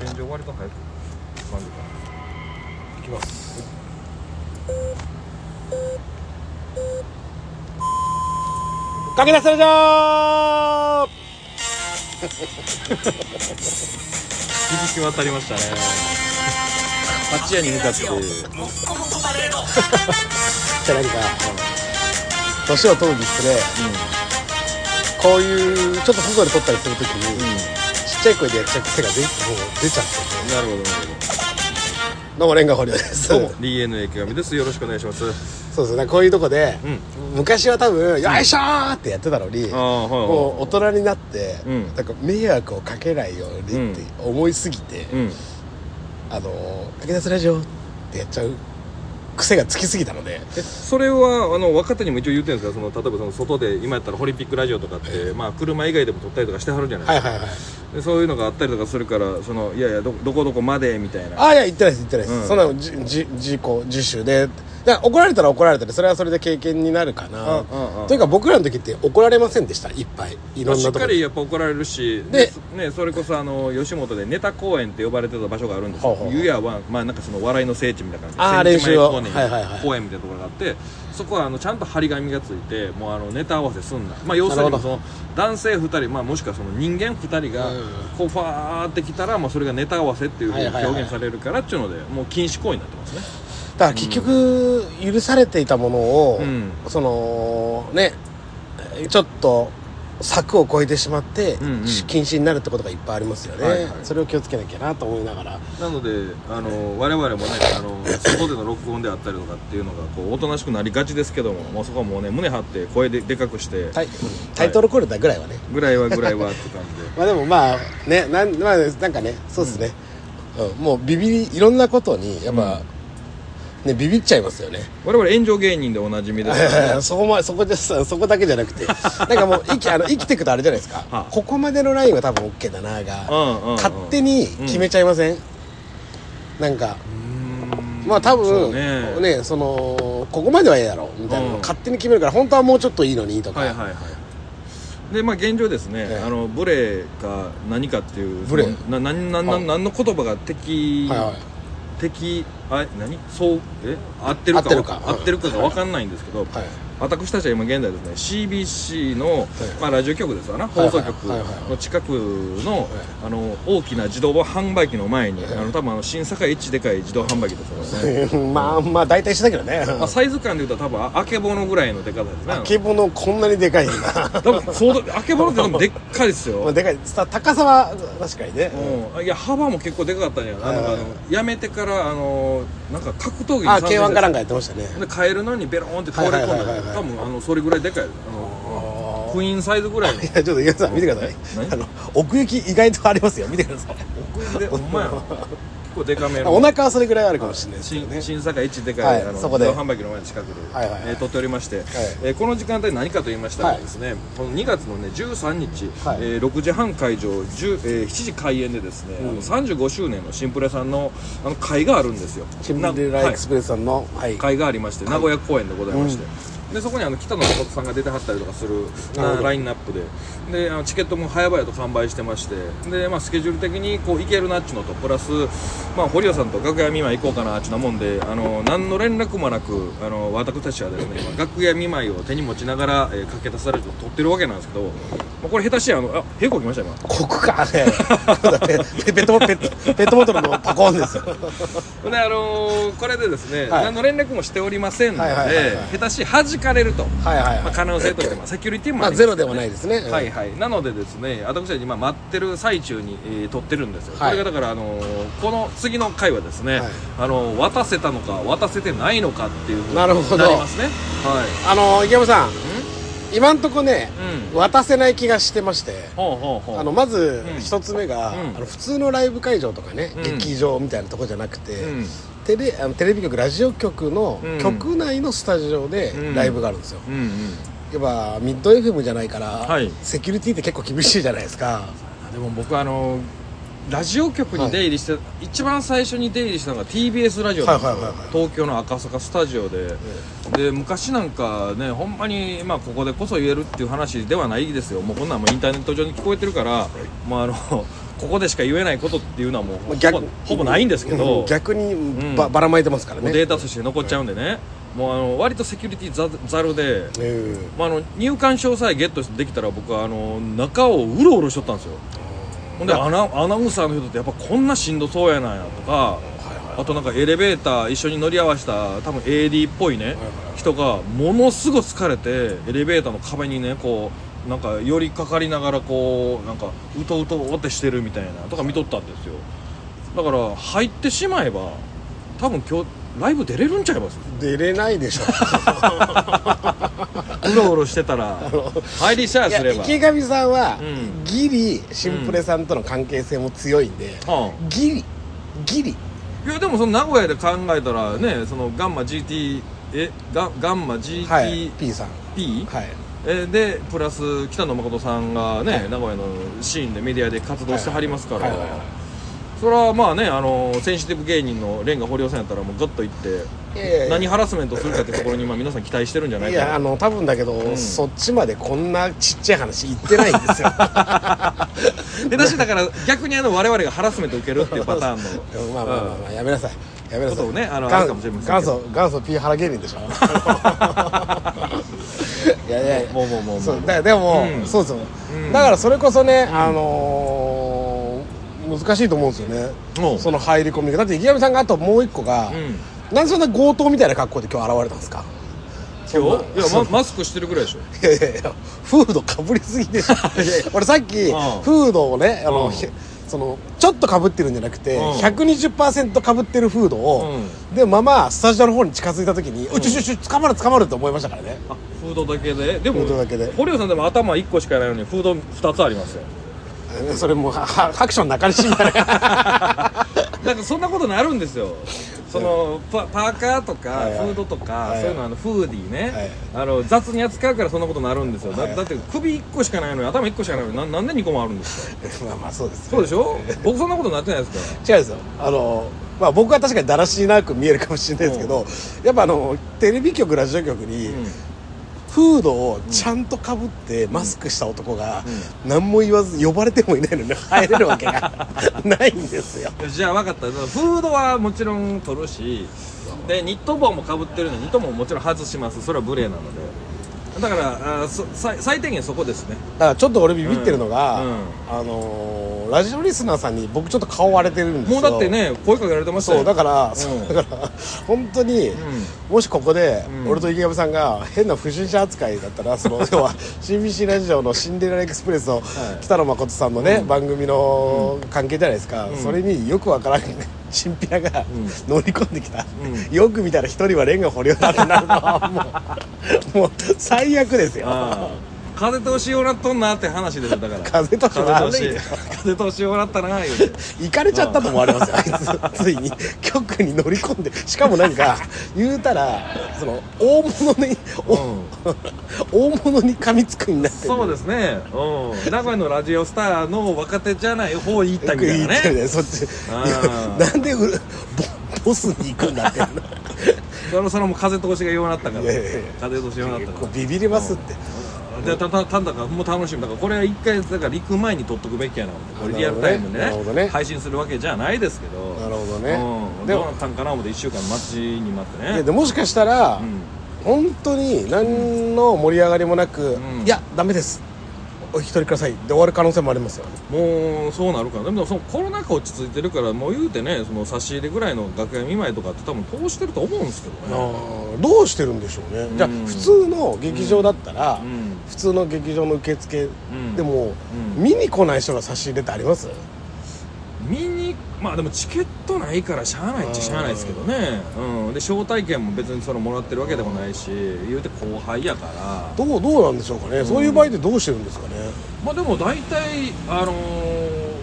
現状割と早く感じかいきます。かけ出せるじゃ響き渡りましたね八夜に向かってじゃあなんか年を取るにつれうんこういうちょっと外で撮ったりす。るときに、ちっちゃい声でやっちゃう癖が出もう出ちゃってなるほどなるほど。どうもレンガ堀尾です。どうも。DNA 池上です。よろしくお願いします。そうですねこういうとこで、うん。昔は多分「よいしょー!」ってやってたのに、ああはいはい。もう大人になって、うん。なんか迷惑をかけないようにって思いすぎて、うん。あの「かけ出すラジオ」ってやっちゃう癖がつきすぎたので。えそれはあの若手にも一応言ってるんですか？その例えばその外で今やったらホリンピックラジオとかって、まあ、車以外でも撮ったりとかしてはるじゃないですか、はいはいはいでそういうのがあったりとかするからそのいやいやどどこどこまでみたいな。ああいや言ってないです言ってないです、うん。そんなのじじ自己自主で怒られたら怒られたでそれはそれで経験になるかな、うんうんうん。というか僕らの時って怒られませんでした？いっぱい。いろんなところりやっぱ怒られるしででね、それこそあの吉本でネタ公演って呼ばれてた場所があるんですよ湯屋は、まあ、なんかその笑いの聖地みたいな感じで練習公演はいはいはい。公演みたいなところがあってそこはあのちゃんと張り紙がついてもうあのネタ合わせすんな、まあ、要するにその男性2人、まあ、もしくはその人間2人がうんこうファーってきたら、まあ、それがネタ合わせっていうふうに表現されるからっていうのでもう禁止行為になってますねだから結局許されていたものを、うん。そのねちょっと柵を越えてしまって、うんうん。禁止になるってことがいっぱいありますよね、はいはい。それを気をつけなきゃなと思いながら。なのであの我々もねあの 外での録音であったりとかっていうのがこうおとなしくなりがちですけどももうそこはもうね胸張って声ででかくしてタイタイトルコールだぐらいはね、ぐらいはぐらいはって感じで。まあでもまあねなん,、まあ、なんかねそうですね、うん。もうビビりいろんなことにやっぱ、ねビビっちゃいますよね。我々炎上芸人でおなじみです。からねそこまそこでさそこだけじゃなくて。なんかもう生きあの生きていくとあれじゃないですか、はあ。ここまでのラインは多分 OK だなが、うんうんうん。勝手に決めちゃいません、なんかうん。まあ多そ分うね。ねそのここまではええやろみたいなのうん。勝手に決めるから本当はもうちょっといいのにとか、はいはいはい。でまあ現状ですね、ええ。あのブレが何かっていうブレななななはい何の言葉が敵、はいはい敵あ何？そうえ？合ってるか合ってるか。合ってるかが分かんないんですけど、はい私たちは今現在ですね CBC の、まあ、ラジオ局ですわな。はい放送局の近くのあの大きな自動販売機の前にあの多分あの新坂一でかい自動販売機ですよね。まあまあ大体一緒だけどね。ま あ、サイズ感で言うと多分ああけぼのぐらいのでかさですね。あけぼのこんなにでかいんだ 多分そうだあけぼのって多分でっかいですよ。まあでかい。さ高さは確かにね、うん、いや幅も結構でかかったんやあの、はいはいはい。あのやめてからあのなんか格闘技にあ参戦 K1 かなんかやってましたね。でカエルのにベローンって倒れ込んだはい。多分あのそれぐらいでかい。あのクイーンサイズぐらいの。いやちょっと岩田さん見てください。何？あの奥行き意外とありますよ見てください。奥行きでほんまや。結構でかめの。お腹はそれぐらいあるかもしれないですけ新どね新坂一でかい、はいあのそこで。自動販売機の前の近くで、はいはいはい。えー撮っておりまして、えーこの時間帯何かと言いましたらはいですね、この2月のね13日、はい。えー6時半会場10、えー7時開演でですね、あの35周年のシンプレさんのあの会があるんですよ。シンプルライエクスプレスさんのはい。会がありまして名古屋公演でございまして、でそこにあの北野誠さんが出てはったりとかするラインナップで。であのチケットも早々と完売してまして。で、まあ、スケジュール的にこう行けるなっちゅうのとプラス、まあ、堀尾さんと楽屋見舞い行こうかなっちゅうなもんであの何の連絡もなくあの私たちはですね今楽屋見舞いを手に持ちながら、えー、駆け出されて撮ってるわけなんですけど、まあ、これ下手しやあのあ平行来ました今。ここかね。ペペペットボペットペットボトルのパコーンですよ。であのーこれでですね、はい。何の連絡もしておりませんので、はいはいはいはい下手し弾かれると、はいはいまあ、はい可能性として、まあ、セキュリティもまあありますゼロではないですね。はいはい。なのでですね私たち今待ってる最中に、えー撮ってるんですよ、はい。これがだから、あのーこの次の回はですね、はい。あのー渡せたのか渡せてないのかっていうふうになるほど。なりますね。はあの池山さん今んとこねうん。渡せない気がしてましていほうほうほう。あのまずうん。一つ目が、うん。あの普通のライブ会場とかね、うん。劇場みたいなとこじゃなくて、うんテレあのテレビ局ラジオ局のうん。局内のスタジオでうん。ライブがあるんですよ、うんうん。やっぱミッド FM じゃないから、はい。セキュリティって結構厳しいじゃないですか。でも僕あのラジオ局に出入りして、一番最初に出入りしたのが TBS ラジオなんですよ、はいはいはいはい。東京の赤坂スタジオで、で昔なんかねほんまに、まあ、ここでこそ言えるっていう話ではないですよ。もうこんなんもうインターネット上に聞こえてるから、まあ、あの ここでしか言えないことっていうのはもうほぼほぼないんですけど、うん逆にん。ばばらまいてますからね。もうデータとして残っちゃうんでね、もうあの割とセキュリティざざるで、え。まあ、あの入館証さえゲットできたら僕はあの中をうろうろしとったんですよほんでアナアナウンサーの人ってやっぱこんなしんどそうやなんやとかあとなんかエレベーター一緒に乗り合わせた多分 AD っぽいね人がものすごい疲れてエレベーターの壁にねこうなんか寄りかかりながらこうなんかうとうとってしてるみたいなとか見とったんですよ。だから入ってしまえば多分今日ライブ出れるんちゃいます？出れないでしょ うろうろしてたら入りさえすれば。池上さんは、うん。ギリシンプレさんとの関係性も強いんで、うん。ギリギリ。いやでもその名古屋で考えたらねそのガンマ GT えガガンマ GTP、はい P さん。はい。えでプラス北野誠さんがね、はい。名古屋のシーンでメディアで活動してはりますから、はいはいはいはいそれはまあねあのセンシティブ芸人のレンガ堀尾さんやったらもうグッといって何ハラスメントするかってところに今皆さん期待してるんじゃないいかな。やあの多分だけど、んそっちまでこんなちっちゃい話言ってないんですよ。で私だから逆にあの我々がハラスメント受けるっていうパターンの。まあまあまあ、まあ、やめなさい。やめなさい。ことをねあの元祖元祖ピーハラ芸人でしょ。いやいやもうもうもうもう。だでも、うん。そうそう、うんだからそれこそね、あのー難しいと思うんですよね。その入り込みが。だって池上さんがあともう一個が、うん。なんでそんな強盗みたいな格好で今日現れたんですか？今日？いや、マスクしてるぐらいでしょ。いやいやいやフードかぶりすぎでしょ俺さっき、うん。フードをねあの、うん。ひそのちょっとかぶってるんじゃなくて、うん。120%かぶってるフードを、でままスタジオの方に近づいた時に、うちょちょちょ捕まる捕まるって思いましたからね。あフードだけで？でもフードだけで。堀尾さんでも頭1個しかないのにフード2つありますよ それもうハクション中西みたいななんかそんなことなるんですよ。そのパパーカーとかフードとか、はいそういうのあのフーディーね、はいあの雑に扱うからそんなことになるんですよ、だって首1個しかないのに頭1個しかないのにななんで2個もあるんですか？まあまあそうです、そうでしょ？僕そんなことなってないですか？違うんですよ。あのまあ僕は確かにだらしなく見えるかもしれないですけど、やっぱあのテレビ局ラジオ局に、うんフードをちゃんとかぶってマスクした男が何も言わず呼ばれてもいないのに入れるわけが ないんですよ。じゃあ分かった。フードはもちろん取るしでニット帽もかぶってるのにニット帽ももちろん外します。それは無礼なのでだからあそ最最低限そこですね。だからちょっと俺ビビってるのが、うん。うん。あのーラジオリスナーさんに僕ちょっと顔割れてるんですよ。もうだってね声かけられてましたよ。そうだから、ん。そうだから本当に、ん。もしここで、うん。俺と池上さんが変な不審者扱いだったら その要は CBC ラジオの「シンデレラエクスプレス」の北野誠さんのね、番組の関係じゃないですか、それによくわからんチンピラが乗り込んできた、うん。よく見たら一人はレンガ堀尾だってなるのは もう。もう最悪ですよ風通しようなっとんなって話ですよだから。風通し悪い風で通し風通しようなったな言うて。行かれちゃったと思われますよあいつ。ついに。局に乗り込んで。しかもなんか言うたらその大物に、お 大物に噛みつくになってる。そうですね。うん。名古屋のラジオスターの若手じゃない方に行ったみたいなね。ねそっち。なんでうボボスに行くんだってそれそれも風通しがようなったから。風通しようなったから。ビビりますってでたたただもう楽しみ。だからこれは一回だから行く前に撮っとくべきやなこれリアルタイムでなるほどね。配信するわけじゃないですけど。なるほどね。うん、でもどうなったんかな思って1週間待ちに待ってね。いやでもしかしたら、うん。本当に何の盛り上がりもなく、うん。いやダメですお引き取りください。で終わる可能性もありますよ。もうそうなるからでもそのコロナ禍落ち着いてるからもう言うてねその差し入れぐらいの楽屋見舞いとかって多分通してると思うんですけどね。どうしてるんでしょうね、じゃあうん普通の劇場だったら、うん。普通の劇場の受付んでも、うん。見に来ない人が差し入れってあります？まあでもチケットないからしゃあないっちゃしゃあないですけどね。うん。で招待券も別にそのもらってるわけでもないし言うて後輩やから。どうどうなんでしょうかね、そういう場合ってどうしてるんですかね。まあでも大体あのー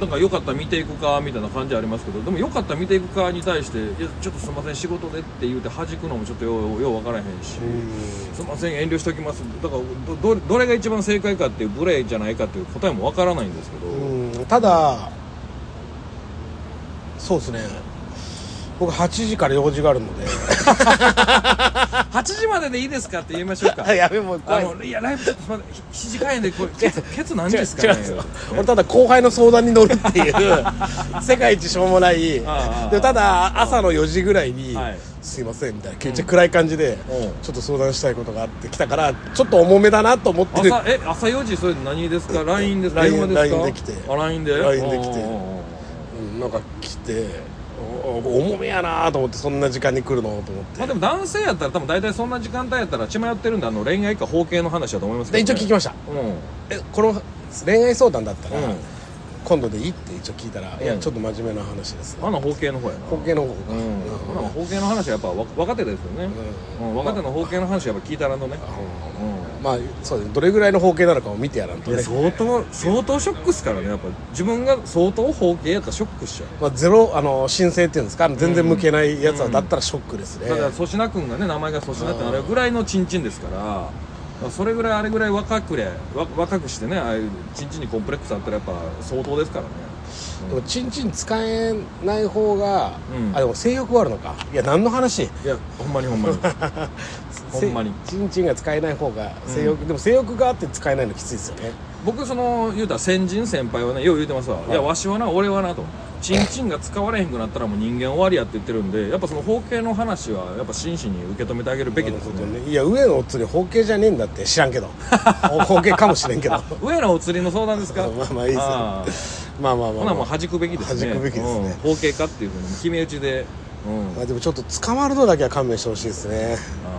なんかよかったら見ていくかみたいな感じありますけどでもよかったら見ていくかに対して「いやちょっとすいません仕事で」って言うて弾くのもちょっとようよう分からへんし「すいません遠慮しておきます」だからどどどれが一番正解かっていう無礼じゃないかっていう答えも分からないんですけど、うん。ただそうですね。僕8時から用事があるので。8時まででいいですかって言いましょうか。やべもうあ怖い。のいやライブちょっと待って7時開演でこれケツケツ何時ですかね。俺ただ後輩の相談に乗るっていう 世界一しょうもない。ああでただ朝の4時ぐらいにはい「すいません」みたいなめっちゃ暗い感じでうん。ちょっと相談したいことがあって来たからちょっと重めだなと思ってる。朝え朝4時それ何ですか？LINE ですか？LINE 電話ですか LINE で来てあ LINE で？LINE で来てなんか来てお重めやなと思ってそんな時間に来るのと思って。まあでも男性やったら多分大体そんな時間帯やったら血迷ってるんであの恋愛か包茎の話だと思いますけでど、ね、一応聞きました。うん。えこの恋愛相談だったら、うん今度でいいって一応聞いたら、いやうんちょっと真面目な話です。あの包茎の方やな。包茎の方か、うん、ほな包茎の話はやっぱわ若手ですよね、うん。若手の包茎の話はやっぱ聞いたらんとね、うまあそうです。どれぐらいの包茎なのかを見てやらんとね。や相当相当ショックっすからね。やっぱ自分が相当包茎やったらショックっしょ。まあ、ゼロあの申請っていうんですか？全然向けないやつは、だったらショックですね、だから粗品君がね名前が粗品ってなるぐらいのチンチンですからそれぐらいあれぐらい若くれわ若くしてねああいうチンチンにコンプレックスあったらやっぱ相当ですからね。でもチンチン使えない方が、うん。あでも性欲はあるのか。いや何の話？いやほんまにほんまに。ほんまに。せチンチンが使えない方が性欲、でも性欲があって使えないのきついですよね。僕その言うたら先人先輩はねよう言うてますわ、い、やわしはな俺はなとチンチンが使われへんくなったらもう人間終わりやって言ってるんでやっぱその包茎の話はやっぱ真摯に受け止めてあげるべきですね。どね。いや上のおつり包茎じゃねえんだって知らんけど。包茎かもしれんけど。あ上のお釣りの相談ですか？まあまあいいですよ。あまあまあまあ、ーほなもう弾くべきですね。弾くべきですねうん、包茎かっていうふうに決め打ちで。うん。まあ、でもちょっと捕まるのだけは勘弁してほしいですね。あー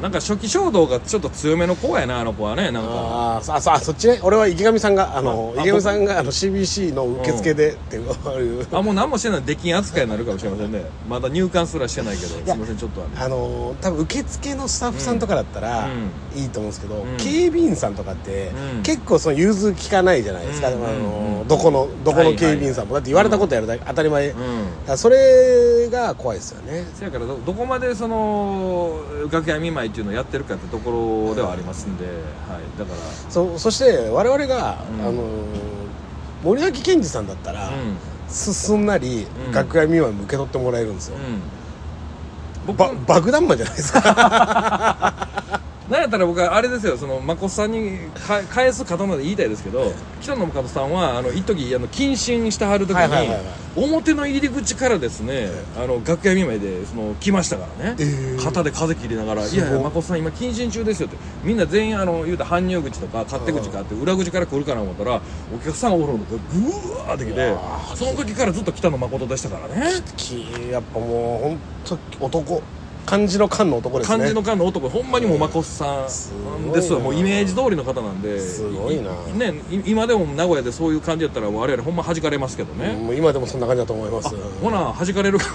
なんか初期衝動がちょっと強めの子やなあの子はねなんか。ああそあそあそっちね。俺は池上さんがあのあ池上さんがあの CBC の受付でっていう、あもう何もしてない。出禁扱いになるかもしれませんね。まだ入館すらしてないけどすいやませんちょっとあの。あの多分受付のスタッフさんとかだったらうん。いいと思うんですけど、ん。警備員さんとかって、うん。結構その融通きかないじゃないですか、うん。あのうん。どこのどこの警備員さんも、だって言われたことやるだけ当たり前、だかうんらそれが怖いですよね。せやからどどこまでその楽屋見舞いっていうのをやってるかってところではありますんで、はい、だかそそして我々が、うん。あの森脇健児さんだったら、らうん、すすんなり、うん。楽屋見舞いも受け取ってもらえるんですよ、うん、僕ば爆弾魔じゃないですか なんやったら僕はあれですよその誠さんにか返す方まで言いたいですけど北野誠さんはあの一時あの謹慎してはる時に、はいはい表の入り口からですねあの楽屋見舞いでその来ましたからね、えー。肩で風切りながら「すごい。いやいや誠さん今謹慎中ですよ」って。みんな全員あの言うたら搬入口とか勝手口があって裏口から来るかな思ったらお客さんおるのがぐわーってきてその時からずっと北野誠でしたからね。きやっぱもう本当男漢字の漢の男ですね。漢字の漢の男。ほんまにもう誠さすんですわ。もうイメージ通りの方なんで。すごいな。いねい今でも名古屋でそういう感じやったら我々ほんま弾かれますけどね、もう今でもそんな感じだと思います。ほな弾かれるか。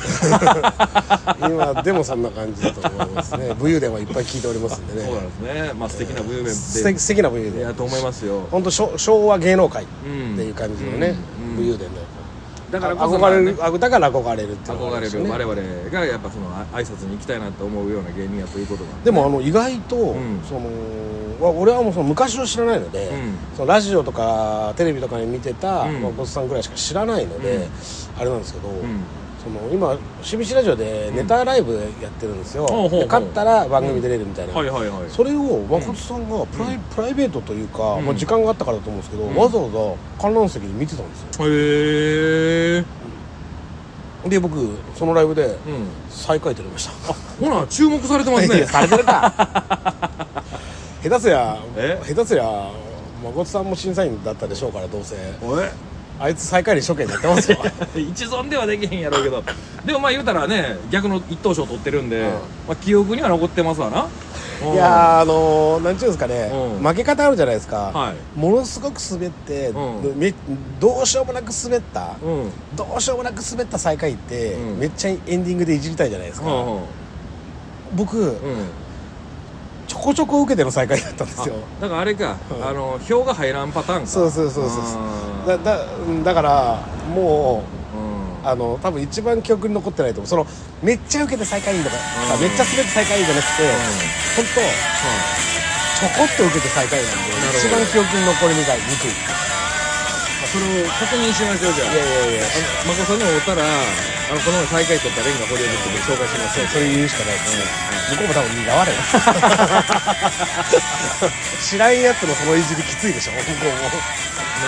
今でもそんな感じだと思いますね。武勇伝はいっぱい聞いておりますんでそうなんねですね。まあ素敵なブーメン素敵な武勇伝。いやと思いますよ。本当昭昭和芸能界っうん。ていう感じのね、うん。うん。武勇伝のだからこそ憧れる、まあね。あだから憧れるっていうのがあ憧れる。我々がやっぱそのあ挨拶に行きたいなと思うような芸人やということなんでもあの意外と、ん。そのわ俺はもうその昔を知らないので、うん。そのラジオとかテレビとかに見てた、うん。まあ、ボスさんぐらいしか知らないので、うん。あれなんですけど、うんその今 CBC ラジオでネタライブやってるんですよ、ほうほうほう。で勝ったら番組出れるみたいな、はいはいはい。それを誠さんがプライ,、プライベートというか、うん。まあ、時間があったからだと思うんですけど、ん。わざわざ観覧席で見てたんですよ。へえで僕そのライブでうん。最下位取りました。ほな注目されてますね。されてるか 下手すりゃえ？下手すりゃ誠さんも審査員だったでしょうからどうせあいつ最下位に処刑になってますよ。一存ではできへんやろうけど。でもまあ言うたらね逆の一等賞取ってるんで、うん。まあ、記憶には残ってますわな、うん。いやーあのー、なんちゅうんですかね、うん。負け方あるじゃないですか、はい。ものすごく滑って、うん。めどうしようもなく滑った、うん。どうしようもなく滑った最下位って、うん。めっちゃエンディングでいじりたいじゃないですか、僕、うん。ちょこちょこ受けての最下位だったんですよ。あだからあれか、うん。あの票が入らんパターンか。そうそうそうそうだだうんだからもうん。うあの多分一番記憶に残ってないと思う。そのめっちゃ受けて最下位とか、うん。めっちゃ滑って最下位じゃなくて、本当ちょこっと受けて最下位なんで一番記憶に残りにくい、まあ、それを確認しましょうじゃあ。いやいやいや。あの眞子さんに会うたらあのこの前最下位取ったレンガ堀江ですけど紹介しますよそれ言うしかないですね。向こうも多分苦笑い知らんやつのそのいじりきついでしょ向こうも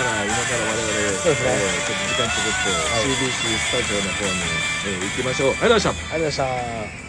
なら今から我々そうですね。えーちょっと時間作って、CBC スタジオの方に、えー行きましょう。ありがとうございました。ありがとうございました